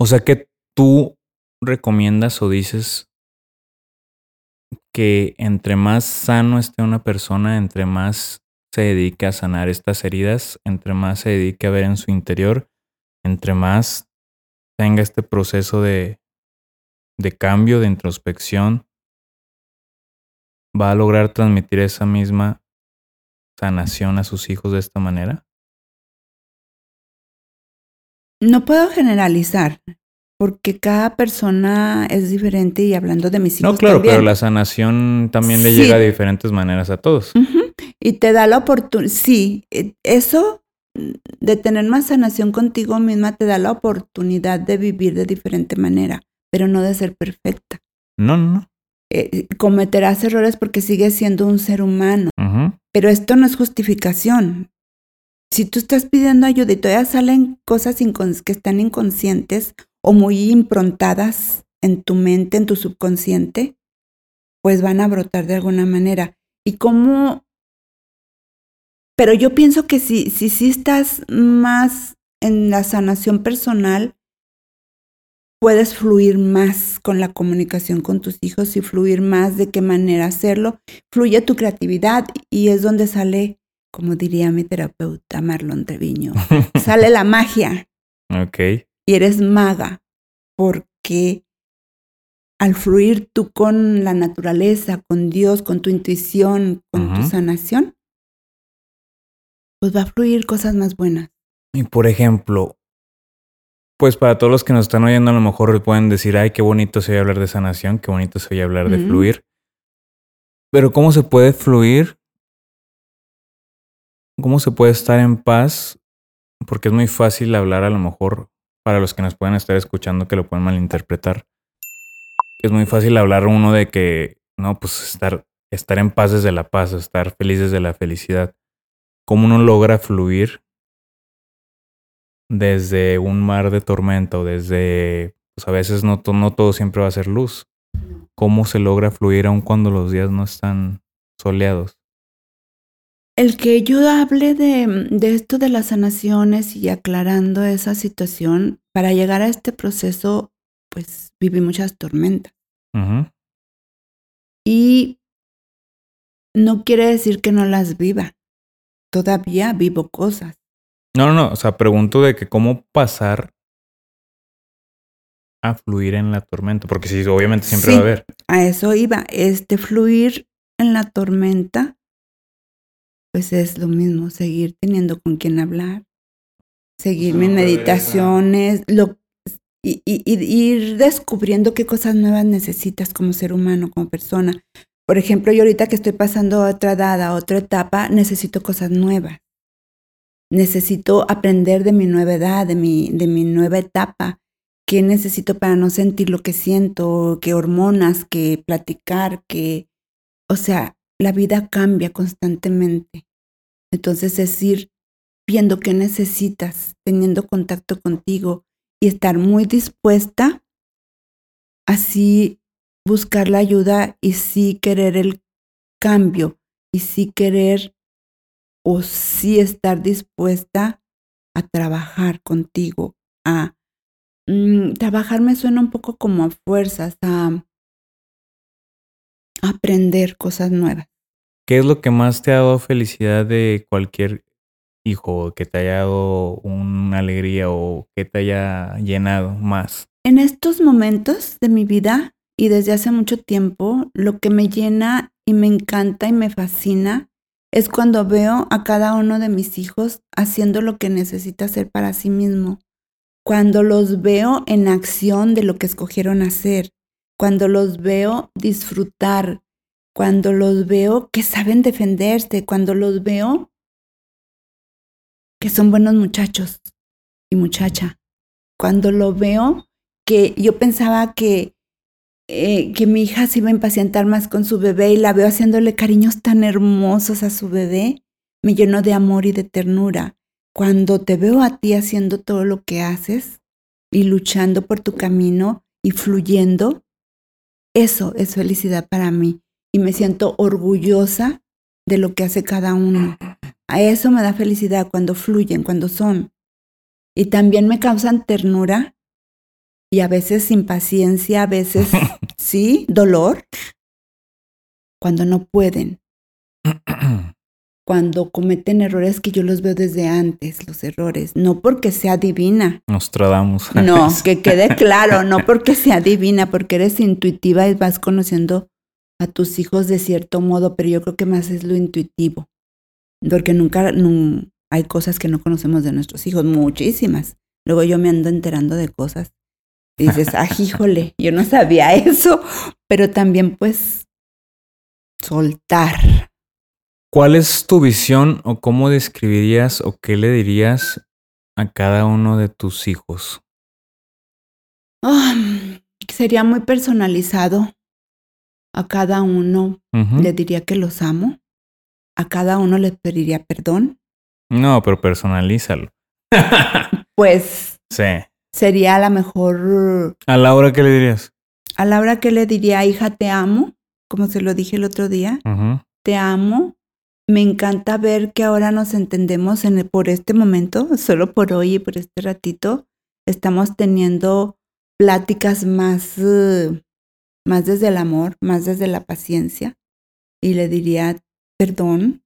O sea que tú recomiendas o dices que entre más sano esté una persona, entre más se dedique a sanar estas heridas, entre más se dedique a ver en su interior, entre más tenga este proceso de, de cambio, de introspección, va a lograr transmitir esa misma sanación a sus hijos de esta manera?
No puedo generalizar, porque cada persona es diferente y hablando de mis hijos.
No, claro, pero la sanación también le llega de diferentes maneras a todos.
Y te da la oportunidad, sí, e, eso de tener más sanación contigo misma te da la oportunidad de vivir de diferente manera, pero no de ser perfecta.
No, no, no.
Eh, cometerás errores porque sigues siendo un ser humano, pero esto no es justificación. Si tú estás pidiendo ayuda y todavía salen cosas que están inconscientes o muy improntadas en tu mente, en tu subconsciente, pues van a brotar de alguna manera. Y cómo... Pero yo pienso que si, si, si estás más en la sanación personal, puedes fluir más con la comunicación con tus hijos y fluir más de qué manera hacerlo. Fluye tu creatividad y es donde sale, como diría mi terapeuta Marlon Treviño, [LAUGHS] sale la magia.
Ok
y eres maga, porque al fluir tú con la naturaleza, con Dios, con tu intuición, con tu sanación, pues va a fluir cosas más buenas.
Y por ejemplo, pues para todos los que nos están oyendo, a lo mejor pueden decir, ay, qué bonito se oye hablar de sanación, qué bonito se oye hablar de fluir. Pero ¿cómo se puede fluir? ¿Cómo se puede estar en paz? Porque es muy fácil hablar a lo mejor para los que nos pueden estar escuchando que lo pueden malinterpretar. Es muy fácil hablar uno de que, no, pues estar, estar en paz desde la paz, estar feliz desde la felicidad. ¿Cómo uno logra fluir desde un mar de tormenta o desde, pues a veces no, no todo siempre va a ser luz? ¿Cómo se logra fluir aun cuando los días no están soleados?
El que yo hable de, de, esto de las sanaciones y aclarando esa situación, para llegar a este proceso, pues viví muchas tormentas. Y no quiere decir que no las viva. Todavía vivo cosas.
No, no, no. O sea, pregunto de que cómo pasar a fluir en la tormenta. Porque sí, obviamente siempre va a haber.
A eso iba. Este fluir en la tormenta pues es lo mismo, seguir teniendo con quien hablar, seguir mis meditaciones, lo, y, ir descubriendo qué cosas nuevas necesitas como ser humano, como persona. Por ejemplo, yo ahorita que estoy pasando a otra edad, a otra etapa, necesito cosas nuevas. Necesito aprender de mi nueva edad, de mi, de mi nueva etapa. ¿Qué necesito para no sentir lo que siento? ¿Qué hormonas? ¿Qué platicar? ¿Qué...? O sea, la vida cambia constantemente. Entonces es ir viendo qué necesitas, teniendo contacto contigo y estar muy dispuesta así buscar la ayuda y sí querer el cambio. y sí querer o sí estar dispuesta a trabajar contigo, a mm, trabajar me suena un poco como a fuerzas, a aprender cosas nuevas.
¿Qué es lo que más te ha dado felicidad de cualquier hijo que te haya dado una alegría o que te haya llenado más?
En estos momentos de mi vida y desde hace mucho tiempo, lo que me llena y me encanta y me fascina es cuando veo a cada uno de mis hijos haciendo lo que necesita hacer para sí mismo, cuando los veo en acción de lo que escogieron hacer, cuando los veo disfrutar, cuando los veo que saben defenderse, cuando los veo que son buenos muchachos y muchacha, cuando lo veo que yo pensaba que, eh, que mi hija se iba a impacientar más con su bebé y la veo haciéndole cariños tan hermosos a su bebé, me llenó de amor y de ternura. Cuando te veo a ti haciendo todo lo que haces y luchando por tu camino y fluyendo, eso es felicidad para mí y me siento orgullosa de lo que hace cada uno. A eso me da felicidad cuando fluyen, cuando son. Y también me causan ternura y a veces impaciencia, a veces [LAUGHS] sí, dolor, cuando no pueden. cuando cometen errores que yo los veo desde antes, los errores, no porque sea divina.
Nos tradamos.
No, [LAUGHS] que quede claro, no porque sea divina, porque eres intuitiva y vas conociendo a tus hijos de cierto modo, pero yo creo que más es lo intuitivo, porque nunca hay cosas que no conocemos de nuestros hijos, muchísimas. Luego yo me ando enterando de cosas y dices, ah, [LAUGHS] híjole, yo no sabía eso, pero también pues soltar.
¿Cuál es tu visión o cómo describirías o qué le dirías a cada uno de tus hijos?
Ah, sería muy personalizado. A cada uno le diría que los amo. A cada uno le pediría perdón.
No, pero personalízalo. [LAUGHS]
pues
sí.
sería a la mejor.
¿A Laura qué le dirías?
A Laura que le diría, hija, te amo, como se lo dije el otro día. Te amo me encanta ver que ahora nos entendemos en por este momento, solo por hoy y por este ratito, estamos teniendo pláticas más, uh, más desde el amor, más desde la paciencia. Y le diría perdón.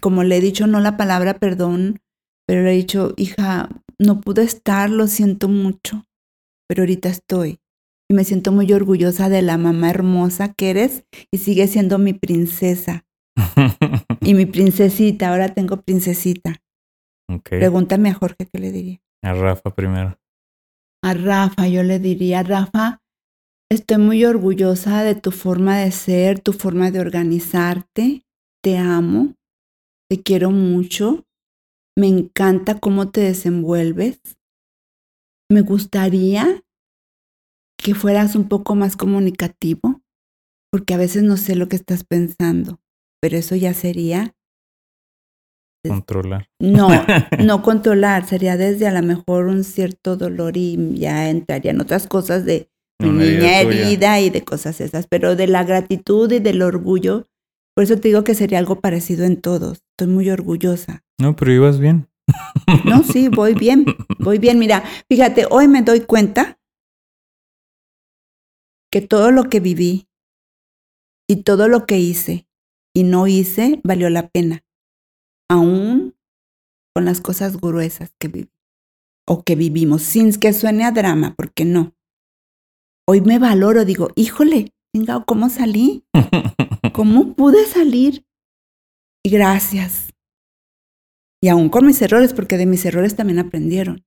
Como le he dicho, no la palabra perdón, pero le he dicho, hija, no pude estar, lo siento mucho, pero ahorita estoy. Y me siento muy orgullosa de la mamá hermosa que eres y sigue siendo mi princesa [LAUGHS] y mi princesita, ahora tengo princesita. Pregúntame a Jorge qué le diría.
A Rafa primero.
A Rafa, yo le diría, Rafa, estoy muy orgullosa de tu forma de ser, tu forma de organizarte. Te amo, te quiero mucho, me encanta cómo te desenvuelves. Me gustaría que fueras un poco más comunicativo, porque a veces no sé lo que estás pensando pero eso ya sería...
Controlar.
No, [LAUGHS] no controlar, sería desde a lo mejor un cierto dolor y ya entrarían otras cosas de niña herida y de cosas esas, pero de la gratitud y del orgullo, por eso te digo que sería algo parecido en todos. Estoy muy orgullosa.
No, pero ibas bien. [LAUGHS]
No, sí, voy bien, voy bien. Mira, fíjate, hoy me doy cuenta que todo lo que viví y todo lo que hice y no hice, valió la pena. Aún con las cosas gruesas que viví o que vivimos, sin que suene a drama, porque no. Hoy me valoro, digo, híjole, venga, ¿cómo salí? [LAUGHS] ¿Cómo pude salir? Y gracias. Y aún con mis errores, porque de mis errores también aprendieron.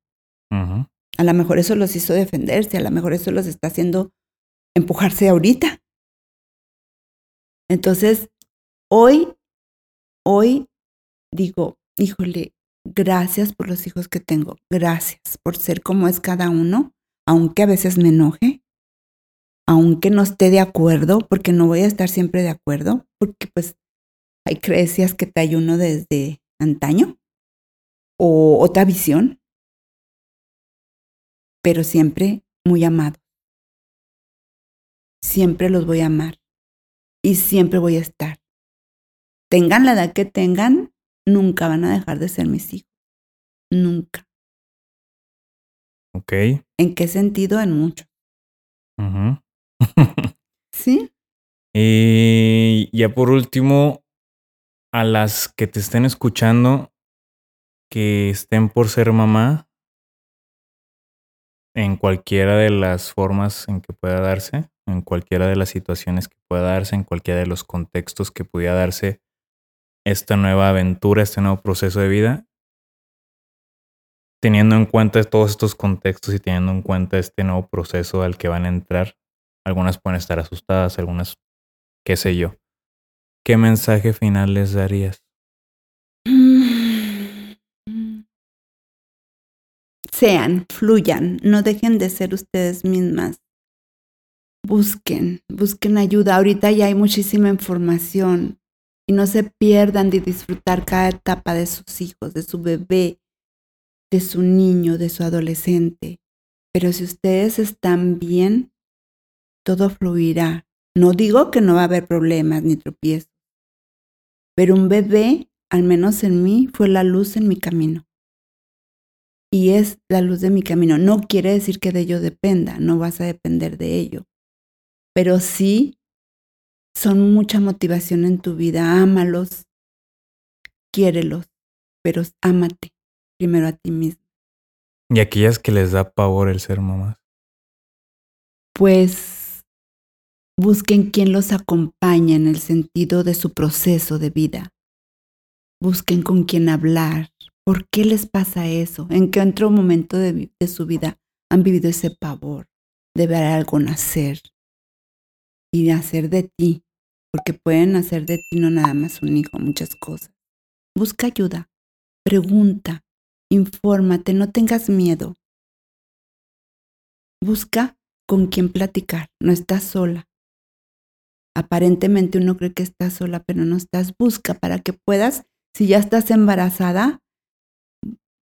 A lo mejor eso los hizo defenderse, a lo mejor eso los está haciendo empujarse ahorita. Entonces, Hoy, hoy digo, híjole, gracias por los hijos que tengo, gracias por ser como es cada uno, aunque a veces me enoje, aunque no esté de acuerdo, porque no voy a estar siempre de acuerdo, porque pues hay creencias que hay uno desde antaño o otra visión, pero siempre muy amado. Siempre los voy a amar y siempre voy a estar tengan la edad que tengan, nunca van a dejar de ser mis hijos. Nunca.
Ok.
¿En qué sentido? En mucho.
Ujú. [LAUGHS]
¿Sí?
y ya por último, a las que te estén escuchando, que estén por ser mamá, en cualquiera de las formas en que pueda darse, en cualquiera de las situaciones que pueda darse, en cualquiera de los contextos que pudiera darse esta nueva aventura, este nuevo proceso de vida, teniendo en cuenta todos estos contextos y teniendo en cuenta este nuevo proceso al que van a entrar, algunas pueden estar asustadas, algunas, qué sé yo. ¿Qué mensaje final les darías?
Sean, fluyan, no dejen de ser ustedes mismas. Busquen, busquen ayuda. Ahorita ya hay muchísima información y no se pierdan de disfrutar cada etapa de sus hijos, de su bebé, de su niño, de su adolescente. Pero si ustedes están bien, todo fluirá. No digo que no va a haber problemas ni tropiezos, pero un bebé, al menos en mí, fue la luz en mi camino. Y es la luz de mi camino. No quiere decir que de ello dependa, no vas a depender de ello. Pero sí son mucha motivación en tu vida. Ámalos, quiérelos, pero ámate primero a ti mismo.
Y aquellas que les da pavor el ser mamás.
Pues busquen quien los acompañe en el sentido de su proceso de vida. Busquen con quién hablar. ¿Por qué les pasa eso? ¿En qué otro momento de, su vida han vivido ese pavor de ver algo nacer y de hacer de ti? Porque pueden hacer de ti no nada más un hijo, muchas cosas. Busca ayuda, pregunta, infórmate, no tengas miedo. Busca con quién platicar, no estás sola. Aparentemente uno cree que estás sola, pero no estás. Busca para que puedas, si ya estás embarazada,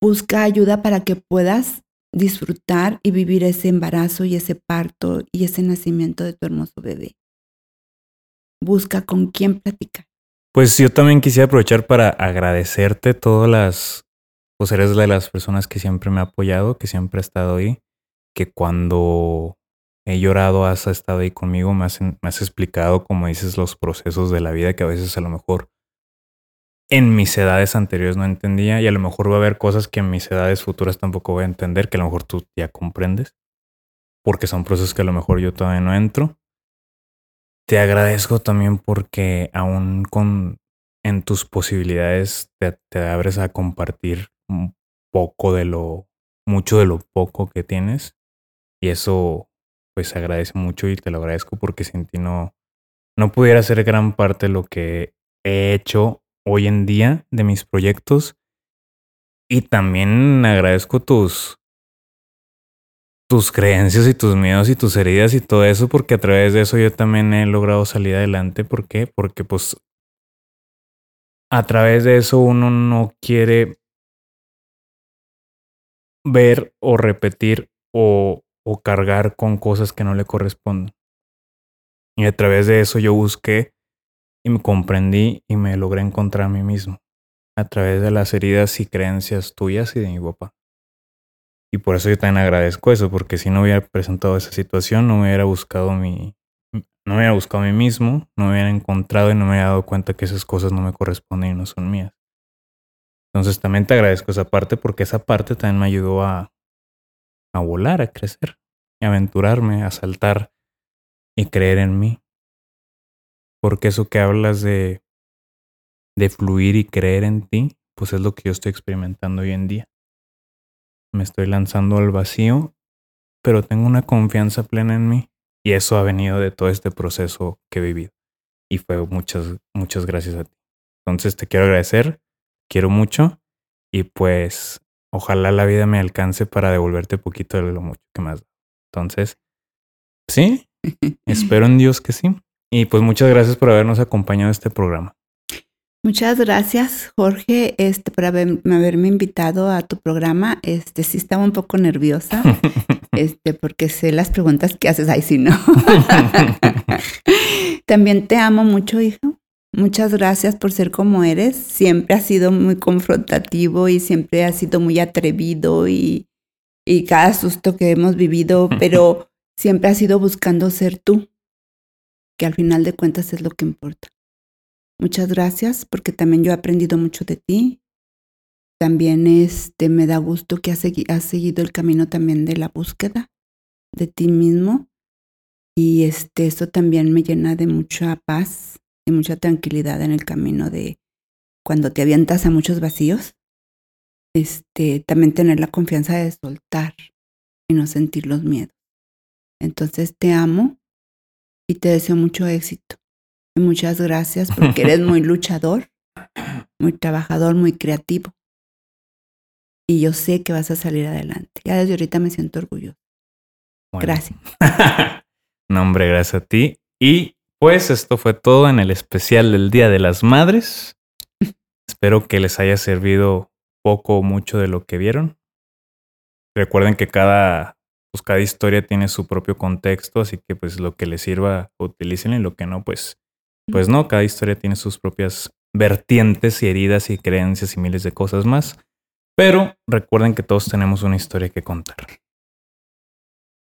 busca ayuda para que puedas disfrutar y vivir ese embarazo y ese parto y ese nacimiento de tu hermoso bebé. Busca con quién platicar.
Pues yo también quisiera aprovechar para agradecerte todas las, pues eres de las personas que siempre me ha apoyado, que siempre ha estado ahí, que cuando he llorado has estado ahí conmigo, me has, explicado, como dices, los procesos de la vida que a veces a lo mejor en mis edades anteriores no entendía y a lo mejor va a haber cosas que en mis edades futuras tampoco voy a entender, que a lo mejor tú ya comprendes, porque son procesos que a lo mejor yo todavía no entro. Te agradezco también porque aún con en tus posibilidades te, abres a compartir poco de lo, mucho de lo poco que tienes y eso pues se agradece mucho y te lo agradezco porque sin ti no, no pudiera ser gran parte de lo que he hecho hoy en día de mis proyectos. Y también agradezco tus, tus creencias y tus miedos y tus heridas y todo eso, porque a través de eso yo también he logrado salir adelante. ¿Por qué? Porque pues a través de eso uno no quiere ver o repetir o, o cargar con cosas que no le corresponden. Y a través de eso yo busqué y me comprendí y me logré encontrar a mí mismo a través de las heridas y creencias tuyas y de mi papá. Y por eso yo también agradezco eso, porque si no hubiera presentado esa situación, no me hubiera buscado mi, no me hubiera buscado a mí mismo, no me hubiera encontrado y no me hubiera dado cuenta que esas cosas no me corresponden y no son mías. Entonces también te agradezco esa parte porque esa parte también me ayudó a, a volar, a crecer, a aventurarme, a saltar y creer en mí. Porque eso que hablas de, de fluir y creer en ti, pues es lo que yo estoy experimentando hoy en día. Me estoy lanzando al vacío, pero tengo una confianza plena en mí. Y eso ha venido de todo este proceso que he vivido. Y fue muchas, muchas gracias a ti. Entonces te quiero agradecer, quiero mucho y pues ojalá la vida me alcance para devolverte poquito de lo mucho que me has dado. Entonces, sí, [LAUGHS] espero en Dios que sí. Y pues muchas gracias por habernos acompañado en este programa.
Muchas gracias, Jorge, este, por haber- haberme invitado a tu programa. Este, sí estaba un poco nerviosa, [LAUGHS] este, porque sé las preguntas que haces. Ay, sí, no. [LAUGHS] También te amo mucho, hijo. Muchas gracias por ser como eres. Siempre has sido muy confrontativo y siempre has sido muy atrevido y, y cada susto que hemos vivido, pero siempre has ido buscando ser tú, que al final de cuentas es lo que importa. Muchas gracias porque también yo he aprendido mucho de ti. También este, me da gusto que has, seguido el camino también de la búsqueda de ti mismo. Y este, esto también me llena de mucha paz y mucha tranquilidad en el camino de cuando te avientas a muchos vacíos. Este, también tener la confianza de soltar y no sentir los miedos. Entonces te amo y te deseo mucho éxito. Y muchas gracias porque eres muy [LAUGHS] luchador, muy trabajador, muy creativo. Y yo sé que vas a salir adelante. Ya desde ahorita me siento orgulloso. Gracias. [LAUGHS]
no, hombre, gracias a ti. Y pues esto fue todo en el especial del Día de las Madres. [LAUGHS] Espero que les haya servido poco o mucho de lo que vieron. Recuerden que cada, pues cada historia tiene su propio contexto, así que pues lo que les sirva, utilicen y lo que no, pues pues no, cada historia tiene sus propias vertientes y heridas y creencias y miles de cosas más. Pero recuerden que todos tenemos una historia que contar.